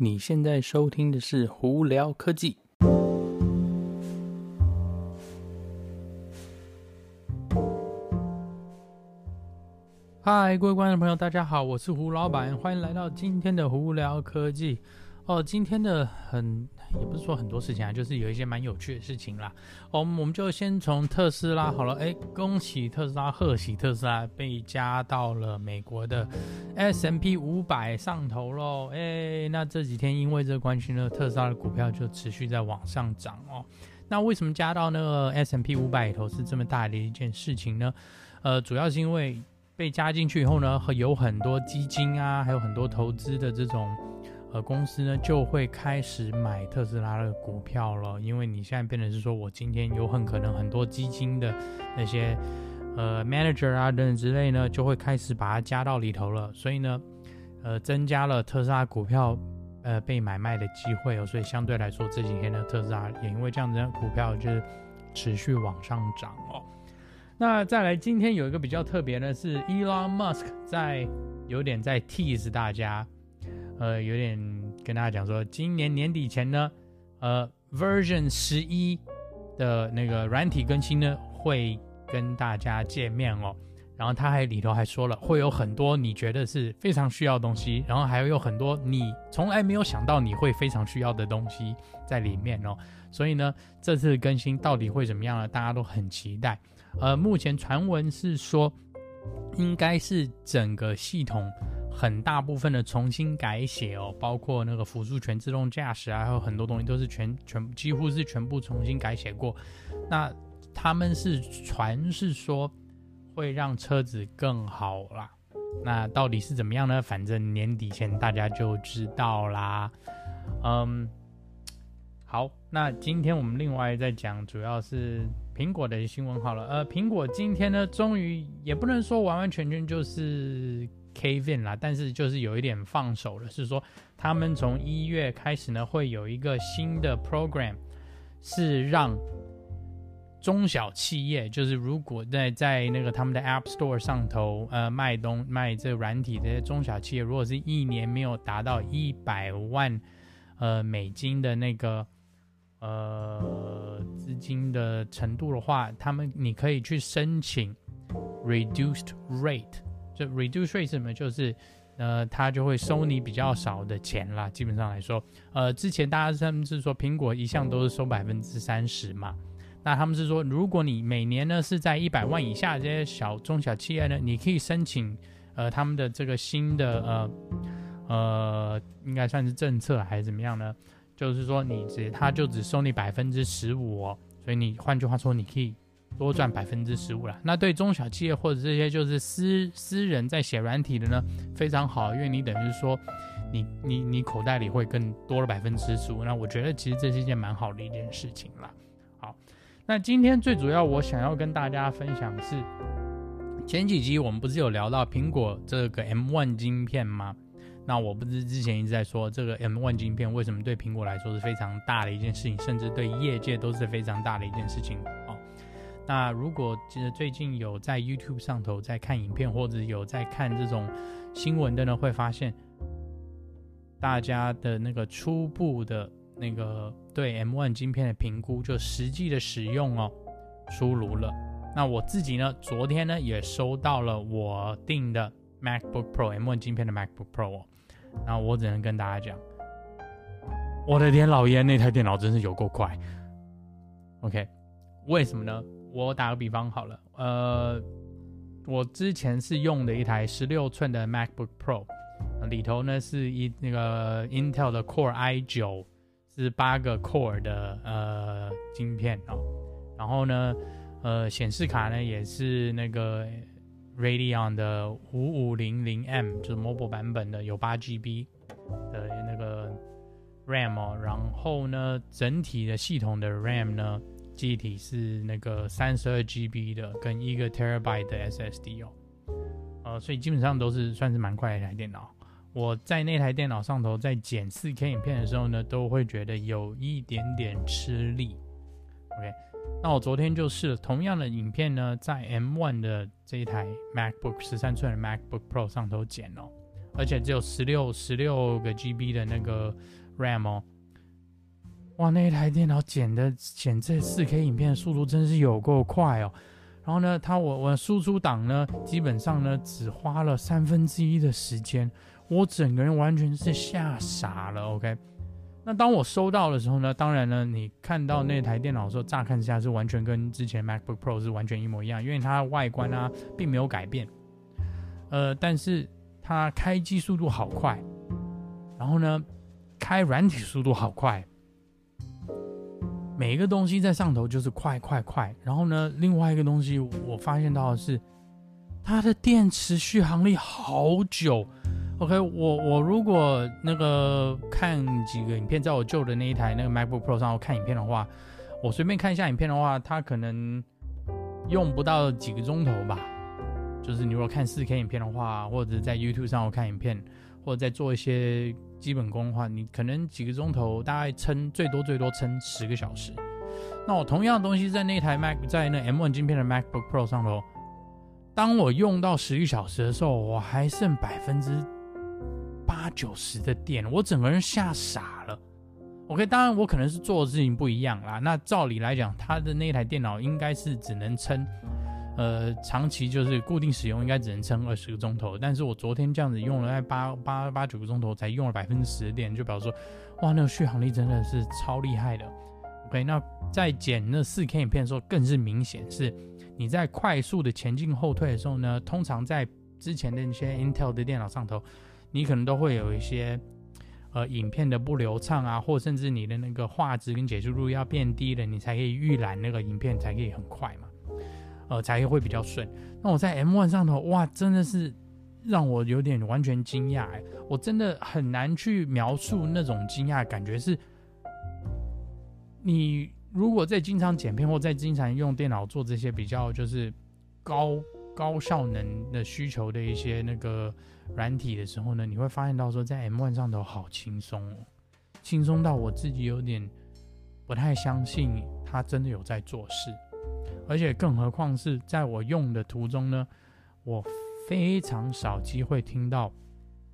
你现在收听的是胡聊科技。嗨，各位观众朋友，大家好，我是胡老板，欢迎来到今天的胡聊科技。哦，今天的很也不是说很多事情啊，就是有一些蛮有趣的事情啦。哦，我们就先从特斯拉好了。哎，恭喜特斯拉，贺喜特斯拉被加到了美国的 S M P 五百上头喽。哎，那这几天因为这个关系呢，特斯拉的股票就持续在往上涨哦。那为什么加到那个 S M P 五百里头是这么大的一件事情呢？呃，主要是因为被加进去以后呢，有很多基金啊，还有很多投资的这种。呃，公司呢就会开始买特斯拉的股票了，因为你现在变成是说，我今天有很可能很多基金的那些呃 manager 啊等等之类呢，就会开始把它加到里头了，所以呢，呃，增加了特斯拉股票呃被买卖的机会哦，所以相对来说这几天呢，特斯拉也因为这样子股票就是持续往上涨哦。那再来，今天有一个比较特别的是，Elon Musk 在有点在 tease 大家。呃，有点跟大家讲说，今年年底前呢，呃，Version 十一的那个软体更新呢，会跟大家见面哦。然后他还里头还说了，会有很多你觉得是非常需要的东西，然后还有很多你从来没有想到你会非常需要的东西在里面哦。所以呢，这次更新到底会怎么样呢？大家都很期待。呃，目前传闻是说，应该是整个系统。很大部分的重新改写哦，包括那个辅助全自动驾驶啊，还有很多东西都是全全几乎是全部重新改写过。那他们是传是说会让车子更好啦，那到底是怎么样呢？反正年底前大家就知道啦。嗯，好，那今天我们另外再讲，主要是苹果的新闻好了。呃，苹果今天呢，终于也不能说完完全全就是。Kevin 啦，但是就是有一点放手了，是说他们从一月开始呢，会有一个新的 program，是让中小企业，就是如果在在那个他们的 App Store 上头，呃，卖东卖这软体的中小企业，如果是一年没有达到一百万呃美金的那个呃资金的程度的话，他们你可以去申请 Reduced Rate。就 reduce rate 什么，就是，呃，他就会收你比较少的钱啦。基本上来说，呃，之前大家他们是说苹果一向都是收百分之三十嘛，那他们是说，如果你每年呢是在一百万以下这些小中小企业呢，你可以申请，呃，他们的这个新的呃呃，应该算是政策还是怎么样呢？就是说你只他就只收你百分之十五，所以你换句话说，你可以。多赚百分之十五了，那对中小企业或者这些就是私私人在写软体的呢，非常好，因为你等于说你，你你口袋里会更多了百分之十五。那我觉得其实这是一件蛮好的一件事情啦。好，那今天最主要我想要跟大家分享的是，前几集我们不是有聊到苹果这个 M1 晶片吗？那我不是之前一直在说这个 M1 晶片为什么对苹果来说是非常大的一件事情，甚至对业界都是非常大的一件事情。那如果其实最近有在 YouTube 上头在看影片，或者有在看这种新闻的呢，会发现大家的那个初步的那个对 M1 晶片的评估，就实际的使用哦，出炉了。那我自己呢，昨天呢也收到了我订的 MacBook Pro M1 晶片的 MacBook Pro 哦，那我只能跟大家讲，我的天老爷，那台电脑真是有够快。OK，为什么呢？我打个比方好了，呃，我之前是用的一台十六寸的 MacBook Pro，里头呢是一那个 Intel 的 Core i9，是八个 Core 的呃晶片哦，然后呢，呃，显示卡呢也是那个 Radeon 的五五零零 M，就是 Mobile 版本的，有八 GB 的那个 RAM 哦，然后呢，整体的系统的 RAM 呢。记忆体是那个三十二 GB 的，跟一个 Terabyte 的 SSD 哦，呃，所以基本上都是算是蛮快的一台电脑。我在那台电脑上头在剪四 K 影片的时候呢，都会觉得有一点点吃力。OK，那我昨天就试了同样的影片呢，在 M1 的这一台 MacBook 十三寸的 MacBook Pro 上头剪哦，而且只有十六十六个 GB 的那个 RAM 哦。哇，那一台电脑剪的剪这四 K 影片的速度真是有够快哦。然后呢，它我我输出档呢，基本上呢只花了三分之一的时间，我整个人完全是吓傻了。OK，那当我收到的时候呢，当然呢，你看到那台电脑的时候，乍看之下是完全跟之前 MacBook Pro 是完全一模一样，因为它外观啊并没有改变。呃，但是它开机速度好快，然后呢，开软体速度好快。每一个东西在上头就是快快快，然后呢，另外一个东西我发现到的是，它的电池续航力好久。OK，我我如果那个看几个影片，在我旧的那一台那个 MacBook Pro 上我看影片的话，我随便看一下影片的话，它可能用不到几个钟头吧。就是你如果看 4K 影片的话，或者在 YouTube 上我看影片，或者在做一些。基本功的话，你可能几个钟头，大概撑最多最多撑十个小时。那我同样的东西在那台 Mac，在那 M1 晶片的 MacBook Pro 上头，当我用到十个小时的时候，我还剩百分之八九十的电，我整个人吓傻了。OK，当然我可能是做的事情不一样啦。那照理来讲，它的那台电脑应该是只能撑。呃，长期就是固定使用，应该只能撑二十个钟头。但是我昨天这样子用了八八八九个钟头，才用了百分之十的电，就表示说，哇，那个续航力真的是超厉害的。OK，那在剪那四 K 影片的时候，更是明显是，你在快速的前进后退的时候呢，通常在之前的那些 Intel 的电脑上头，你可能都会有一些呃影片的不流畅啊，或甚至你的那个画质跟解析度要变低了，你才可以预览那个影片才可以很快嘛。呃，才会比较顺。那我在 M1 上头，哇，真的是让我有点完全惊讶哎！我真的很难去描述那种惊讶感觉。是，你如果在经常剪片或在经常用电脑做这些比较就是高高效能的需求的一些那个软体的时候呢，你会发现到说，在 M1 上头好轻松哦，轻松到我自己有点不太相信它真的有在做事。而且更何况是在我用的途中呢，我非常少机会听到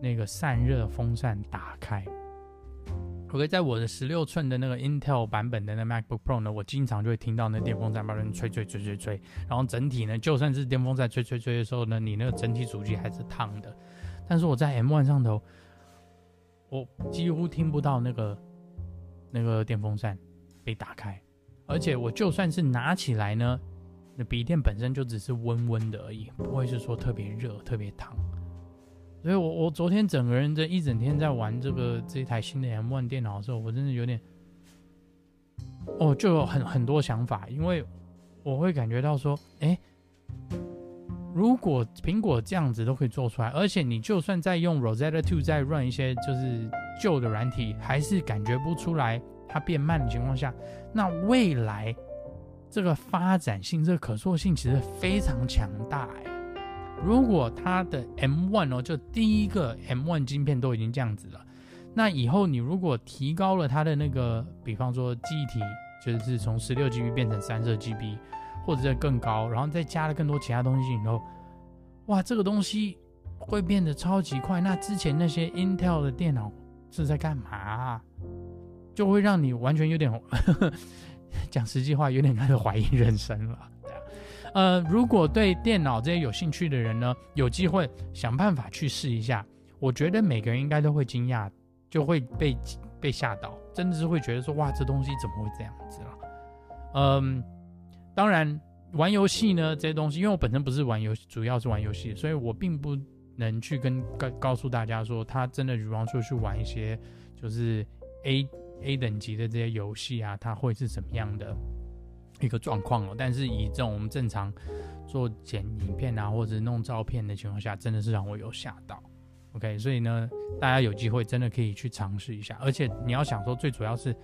那个散热风扇打开。OK，在我的十六寸的那个 Intel 版本的那 MacBook Pro 呢，我经常就会听到那电风扇把人吹吹吹吹吹，然后整体呢，就算是电风扇吹吹吹的时候呢，你那个整体主机还是烫的。但是我在 M1 上头，我几乎听不到那个那个电风扇被打开。而且我就算是拿起来呢，那笔电本身就只是温温的而已，不会是说特别热、特别烫。所以我我昨天整个人这一整天在玩这个这一台新的 M1 电脑的时候，我真的有点，哦，就有很很多想法，因为我会感觉到说，哎，如果苹果这样子都可以做出来，而且你就算在用 Rosetta Two 再 run 一些就是旧的软体，还是感觉不出来。它变慢的情况下，那未来这个发展性、这个可塑性其实非常强大哎。如果它的 M1 哦，就第一个 M1 晶片都已经这样子了，那以后你如果提高了它的那个，比方说记忆体，就是从十六 GB 变成三十二 GB，或者更高，然后再加了更多其他东西以后，哇，这个东西会变得超级快。那之前那些 Intel 的电脑是在干嘛啊？就会让你完全有点，讲实际话，有点开始怀疑人生了。呃，如果对电脑这些有兴趣的人呢，有机会想办法去试一下，我觉得每个人应该都会惊讶，就会被被吓到，真的是会觉得说，哇，这东西怎么会这样子了？嗯，当然玩游戏呢这些东西，因为我本身不是玩游戏，主要是玩游戏，所以我并不能去跟告告诉大家说，他真的比方说去玩一些就是 A。A 等级的这些游戏啊，它会是什么样的一个状况哦？但是以这种我们正常做剪影片啊，或者弄照片的情况下，真的是让我有吓到。OK，所以呢，大家有机会真的可以去尝试一下。而且你要想说，最主要是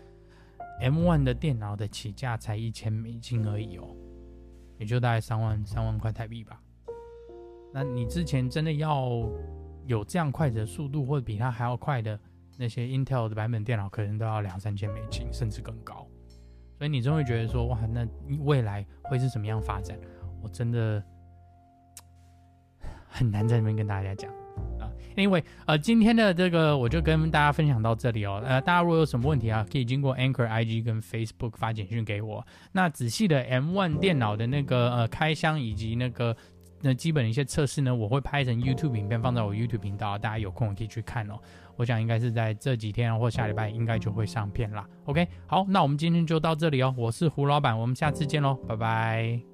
M1 的电脑的起价才一千美金而已哦，也就大概三万三万块台币吧。那你之前真的要有这样快的速度，或者比它还要快的？那些 Intel 的版本电脑可能都要两三千美金，甚至更高，所以你真会觉得说，哇，那你未来会是怎么样发展？我真的很难在那边跟大家讲啊。Anyway，呃，今天的这个我就跟大家分享到这里哦。呃，大家如果有什么问题啊，可以经过 Anchor IG 跟 Facebook 发简讯给我。那仔细的 M1 电脑的那个呃开箱以及那个那基本的一些测试呢，我会拍成 YouTube 影片放在我 YouTube 频道，大家有空可以去看哦。我想应该是在这几天或下礼拜应该就会上片啦。OK，好，那我们今天就到这里哦。我是胡老板，我们下次见喽，拜拜。